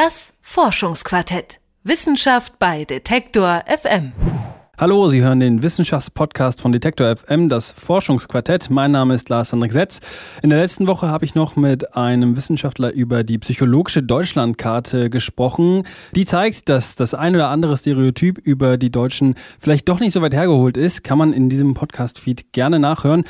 Das Forschungsquartett. Wissenschaft bei Detektor FM. Hallo, Sie hören den Wissenschaftspodcast von Detektor FM, das Forschungsquartett. Mein Name ist Lars Hendrik Setz. In der letzten Woche habe ich noch mit einem Wissenschaftler über die psychologische Deutschlandkarte gesprochen. Die zeigt, dass das ein oder andere Stereotyp über die Deutschen vielleicht doch nicht so weit hergeholt ist. Kann man in diesem Podcast-Feed gerne nachhören.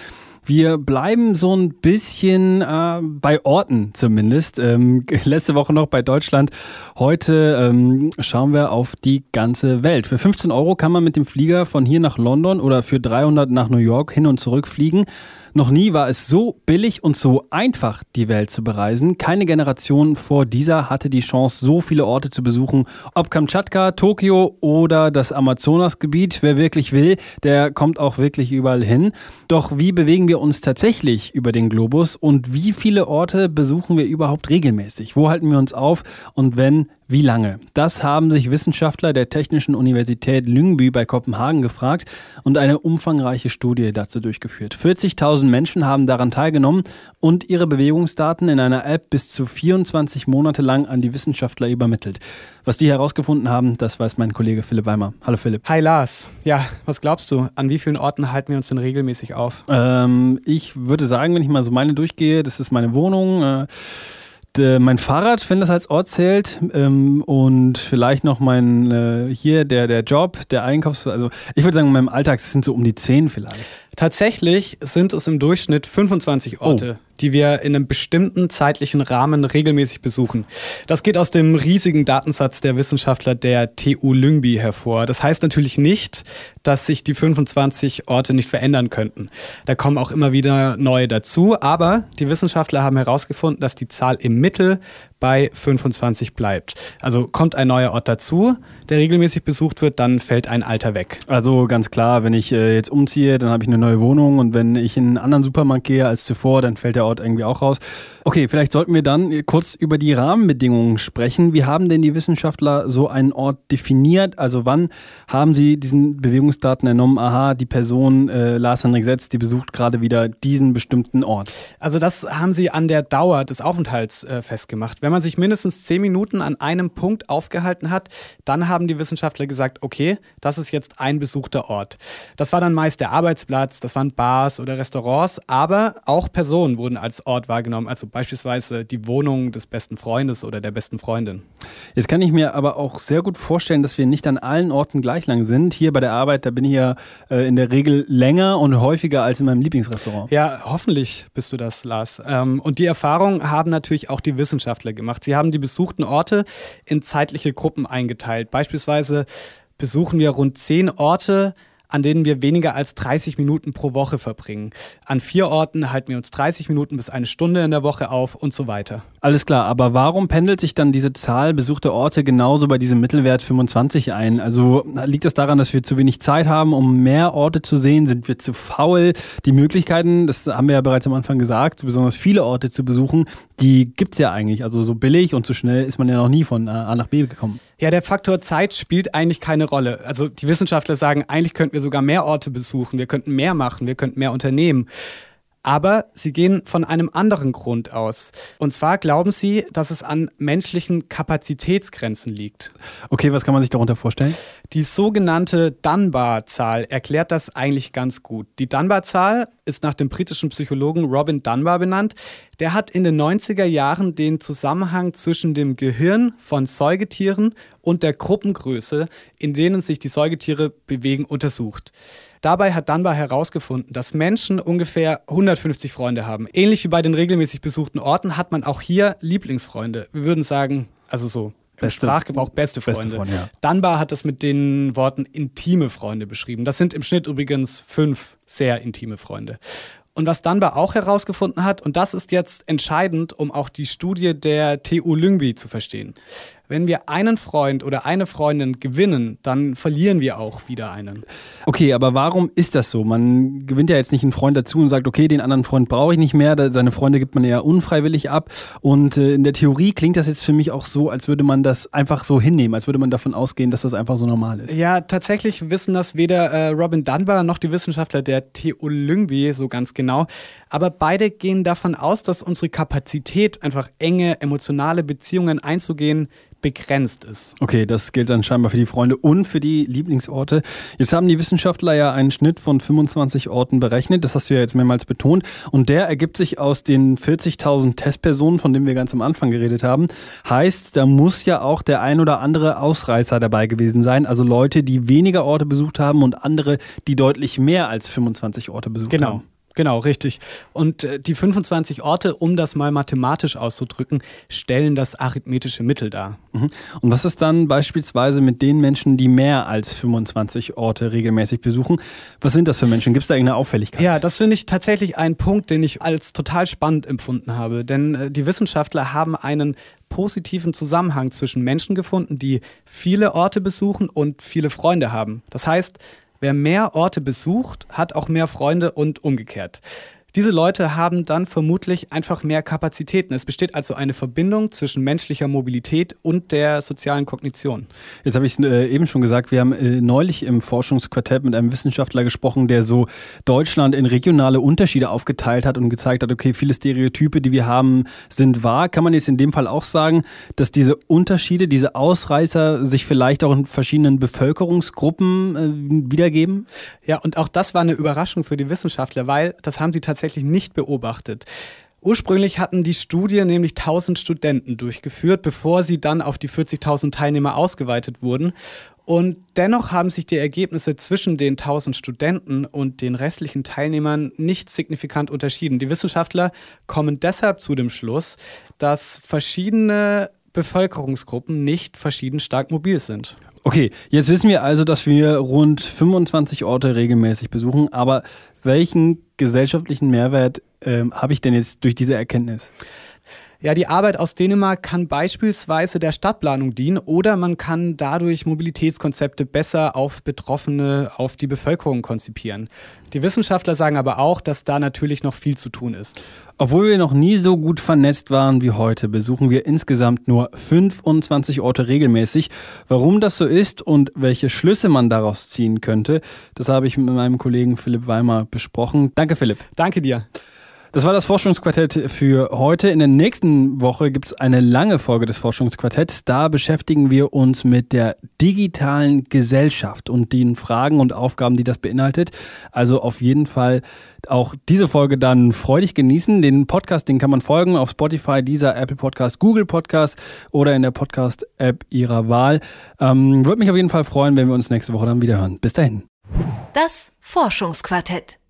Wir bleiben so ein bisschen äh, bei Orten zumindest. Ähm, letzte Woche noch bei Deutschland. Heute ähm, schauen wir auf die ganze Welt. Für 15 Euro kann man mit dem Flieger von hier nach London oder für 300 nach New York hin und zurück fliegen. Noch nie war es so billig und so einfach, die Welt zu bereisen. Keine Generation vor dieser hatte die Chance, so viele Orte zu besuchen. Ob Kamtschatka, Tokio oder das Amazonasgebiet. Wer wirklich will, der kommt auch wirklich überall hin. Doch wie bewegen wir uns tatsächlich über den Globus und wie viele Orte besuchen wir überhaupt regelmäßig? Wo halten wir uns auf? Und wenn, wie lange? Das haben sich Wissenschaftler der Technischen Universität Lyngby bei Kopenhagen gefragt und eine umfangreiche Studie dazu durchgeführt. 40.000 Menschen haben daran teilgenommen und ihre Bewegungsdaten in einer App bis zu 24 Monate lang an die Wissenschaftler übermittelt. Was die herausgefunden haben, das weiß mein Kollege Philipp Weimer. Hallo Philipp. Hi Lars. Ja, was glaubst du? An wie vielen Orten halten wir uns denn regelmäßig auf? Ähm, ich würde sagen, wenn ich mal so meine durchgehe, das ist meine Wohnung. Äh, äh, mein Fahrrad, wenn das als Ort zählt, ähm, und vielleicht noch mein äh, hier der der Job, der Einkaufs, also ich würde sagen, in meinem Alltag sind so um die zehn vielleicht. Tatsächlich sind es im Durchschnitt 25 Orte, oh. Die wir in einem bestimmten zeitlichen Rahmen regelmäßig besuchen. Das geht aus dem riesigen Datensatz der Wissenschaftler der TU Lyngby hervor. Das heißt natürlich nicht, dass sich die 25 Orte nicht verändern könnten. Da kommen auch immer wieder neue dazu, aber die Wissenschaftler haben herausgefunden, dass die Zahl im Mittel bei 25 bleibt. Also kommt ein neuer Ort dazu, der regelmäßig besucht wird, dann fällt ein alter weg. Also ganz klar, wenn ich äh, jetzt umziehe, dann habe ich eine neue Wohnung und wenn ich in einen anderen Supermarkt gehe als zuvor, dann fällt der Ort irgendwie auch raus. Okay, vielleicht sollten wir dann kurz über die Rahmenbedingungen sprechen. Wie haben denn die Wissenschaftler so einen Ort definiert? Also wann haben sie diesen Bewegungsdaten entnommen? Aha, die Person äh, Lars Henrik Setz, die besucht gerade wieder diesen bestimmten Ort. Also das haben sie an der Dauer des Aufenthalts äh, festgemacht. Wenn man sich mindestens zehn Minuten an einem Punkt aufgehalten hat, dann haben die Wissenschaftler gesagt, okay, das ist jetzt ein besuchter Ort. Das war dann meist der Arbeitsplatz, das waren Bars oder Restaurants, aber auch Personen wurden als Ort wahrgenommen, also beispielsweise die Wohnung des besten Freundes oder der besten Freundin. Jetzt kann ich mir aber auch sehr gut vorstellen, dass wir nicht an allen Orten gleich lang sind. Hier bei der Arbeit, da bin ich ja äh, in der Regel länger und häufiger als in meinem Lieblingsrestaurant. Ja, hoffentlich bist du das, Lars. Ähm, und die Erfahrung haben natürlich auch die Wissenschaftler gemacht. Sie haben die besuchten Orte in zeitliche Gruppen eingeteilt. Beispielsweise besuchen wir rund zehn Orte an denen wir weniger als 30 Minuten pro Woche verbringen. An vier Orten halten wir uns 30 Minuten bis eine Stunde in der Woche auf und so weiter. Alles klar, aber warum pendelt sich dann diese Zahl besuchter Orte genauso bei diesem Mittelwert 25 ein? Also liegt das daran, dass wir zu wenig Zeit haben, um mehr Orte zu sehen? Sind wir zu faul? Die Möglichkeiten, das haben wir ja bereits am Anfang gesagt, besonders viele Orte zu besuchen, die gibt es ja eigentlich. Also so billig und so schnell ist man ja noch nie von A nach B gekommen. Ja, der Faktor Zeit spielt eigentlich keine Rolle. Also die Wissenschaftler sagen, eigentlich könnten wir sogar mehr Orte besuchen, wir könnten mehr machen, wir könnten mehr unternehmen. Aber sie gehen von einem anderen Grund aus. Und zwar glauben sie, dass es an menschlichen Kapazitätsgrenzen liegt. Okay, was kann man sich darunter vorstellen? Die sogenannte Dunbar-Zahl erklärt das eigentlich ganz gut. Die Dunbar-Zahl ist nach dem britischen Psychologen Robin Dunbar benannt. Der hat in den 90er Jahren den Zusammenhang zwischen dem Gehirn von Säugetieren und der Gruppengröße, in denen sich die Säugetiere bewegen, untersucht. Dabei hat Dunbar herausgefunden, dass Menschen ungefähr 150 Freunde haben. Ähnlich wie bei den regelmäßig besuchten Orten hat man auch hier Lieblingsfreunde. Wir würden sagen, also so im Sprachgebrauch beste Freunde. Beste Freunde ja. Dunbar hat das mit den Worten intime Freunde beschrieben. Das sind im Schnitt übrigens fünf sehr intime Freunde. Und was Dunbar auch herausgefunden hat, und das ist jetzt entscheidend, um auch die Studie der TU Lyngby zu verstehen wenn wir einen Freund oder eine Freundin gewinnen, dann verlieren wir auch wieder einen. Okay, aber warum ist das so? Man gewinnt ja jetzt nicht einen Freund dazu und sagt, okay, den anderen Freund brauche ich nicht mehr. Seine Freunde gibt man eher unfreiwillig ab. Und äh, in der Theorie klingt das jetzt für mich auch so, als würde man das einfach so hinnehmen, als würde man davon ausgehen, dass das einfach so normal ist. Ja, tatsächlich wissen das weder äh, Robin Dunbar noch die Wissenschaftler der TU Lyngby so ganz genau. Aber beide gehen davon aus, dass unsere Kapazität, einfach enge emotionale Beziehungen einzugehen, begrenzt ist. Okay, das gilt dann scheinbar für die Freunde und für die Lieblingsorte. Jetzt haben die Wissenschaftler ja einen Schnitt von 25 Orten berechnet, das hast du ja jetzt mehrmals betont. Und der ergibt sich aus den 40.000 Testpersonen, von denen wir ganz am Anfang geredet haben. Heißt, da muss ja auch der ein oder andere Ausreißer dabei gewesen sein. Also Leute, die weniger Orte besucht haben und andere, die deutlich mehr als 25 Orte besucht genau. haben. Genau, richtig. Und äh, die 25 Orte, um das mal mathematisch auszudrücken, stellen das arithmetische Mittel dar. Mhm. Und was ist dann beispielsweise mit den Menschen, die mehr als 25 Orte regelmäßig besuchen? Was sind das für Menschen? Gibt es da irgendeine Auffälligkeit? Ja, das finde ich tatsächlich ein Punkt, den ich als total spannend empfunden habe. Denn äh, die Wissenschaftler haben einen positiven Zusammenhang zwischen Menschen gefunden, die viele Orte besuchen und viele Freunde haben. Das heißt, Wer mehr Orte besucht, hat auch mehr Freunde und umgekehrt. Diese Leute haben dann vermutlich einfach mehr Kapazitäten. Es besteht also eine Verbindung zwischen menschlicher Mobilität und der sozialen Kognition. Jetzt habe ich es äh, eben schon gesagt, wir haben äh, neulich im Forschungsquartett mit einem Wissenschaftler gesprochen, der so Deutschland in regionale Unterschiede aufgeteilt hat und gezeigt hat, okay, viele Stereotype, die wir haben, sind wahr. Kann man jetzt in dem Fall auch sagen, dass diese Unterschiede, diese Ausreißer sich vielleicht auch in verschiedenen Bevölkerungsgruppen äh, wiedergeben? Ja, und auch das war eine Überraschung für die Wissenschaftler, weil das haben sie tatsächlich tatsächlich nicht beobachtet. Ursprünglich hatten die Studie nämlich 1000 Studenten durchgeführt, bevor sie dann auf die 40.000 Teilnehmer ausgeweitet wurden. Und dennoch haben sich die Ergebnisse zwischen den 1000 Studenten und den restlichen Teilnehmern nicht signifikant unterschieden. Die Wissenschaftler kommen deshalb zu dem Schluss, dass verschiedene Bevölkerungsgruppen nicht verschieden stark mobil sind. Okay, jetzt wissen wir also, dass wir rund 25 Orte regelmäßig besuchen, aber welchen gesellschaftlichen Mehrwert äh, habe ich denn jetzt durch diese Erkenntnis? Ja, die Arbeit aus Dänemark kann beispielsweise der Stadtplanung dienen oder man kann dadurch Mobilitätskonzepte besser auf Betroffene, auf die Bevölkerung konzipieren. Die Wissenschaftler sagen aber auch, dass da natürlich noch viel zu tun ist. Obwohl wir noch nie so gut vernetzt waren wie heute, besuchen wir insgesamt nur 25 Orte regelmäßig. Warum das so ist und welche Schlüsse man daraus ziehen könnte, das habe ich mit meinem Kollegen Philipp Weimer besprochen. Danke, Philipp. Danke dir. Das war das Forschungsquartett für heute. In der nächsten Woche gibt es eine lange Folge des Forschungsquartetts. Da beschäftigen wir uns mit der digitalen Gesellschaft und den Fragen und Aufgaben, die das beinhaltet. Also auf jeden Fall auch diese Folge dann freudig genießen. Den Podcast, den kann man folgen auf Spotify, dieser Apple Podcast, Google Podcast oder in der Podcast-App Ihrer Wahl. Ähm, Würde mich auf jeden Fall freuen, wenn wir uns nächste Woche dann wieder hören. Bis dahin. Das Forschungsquartett.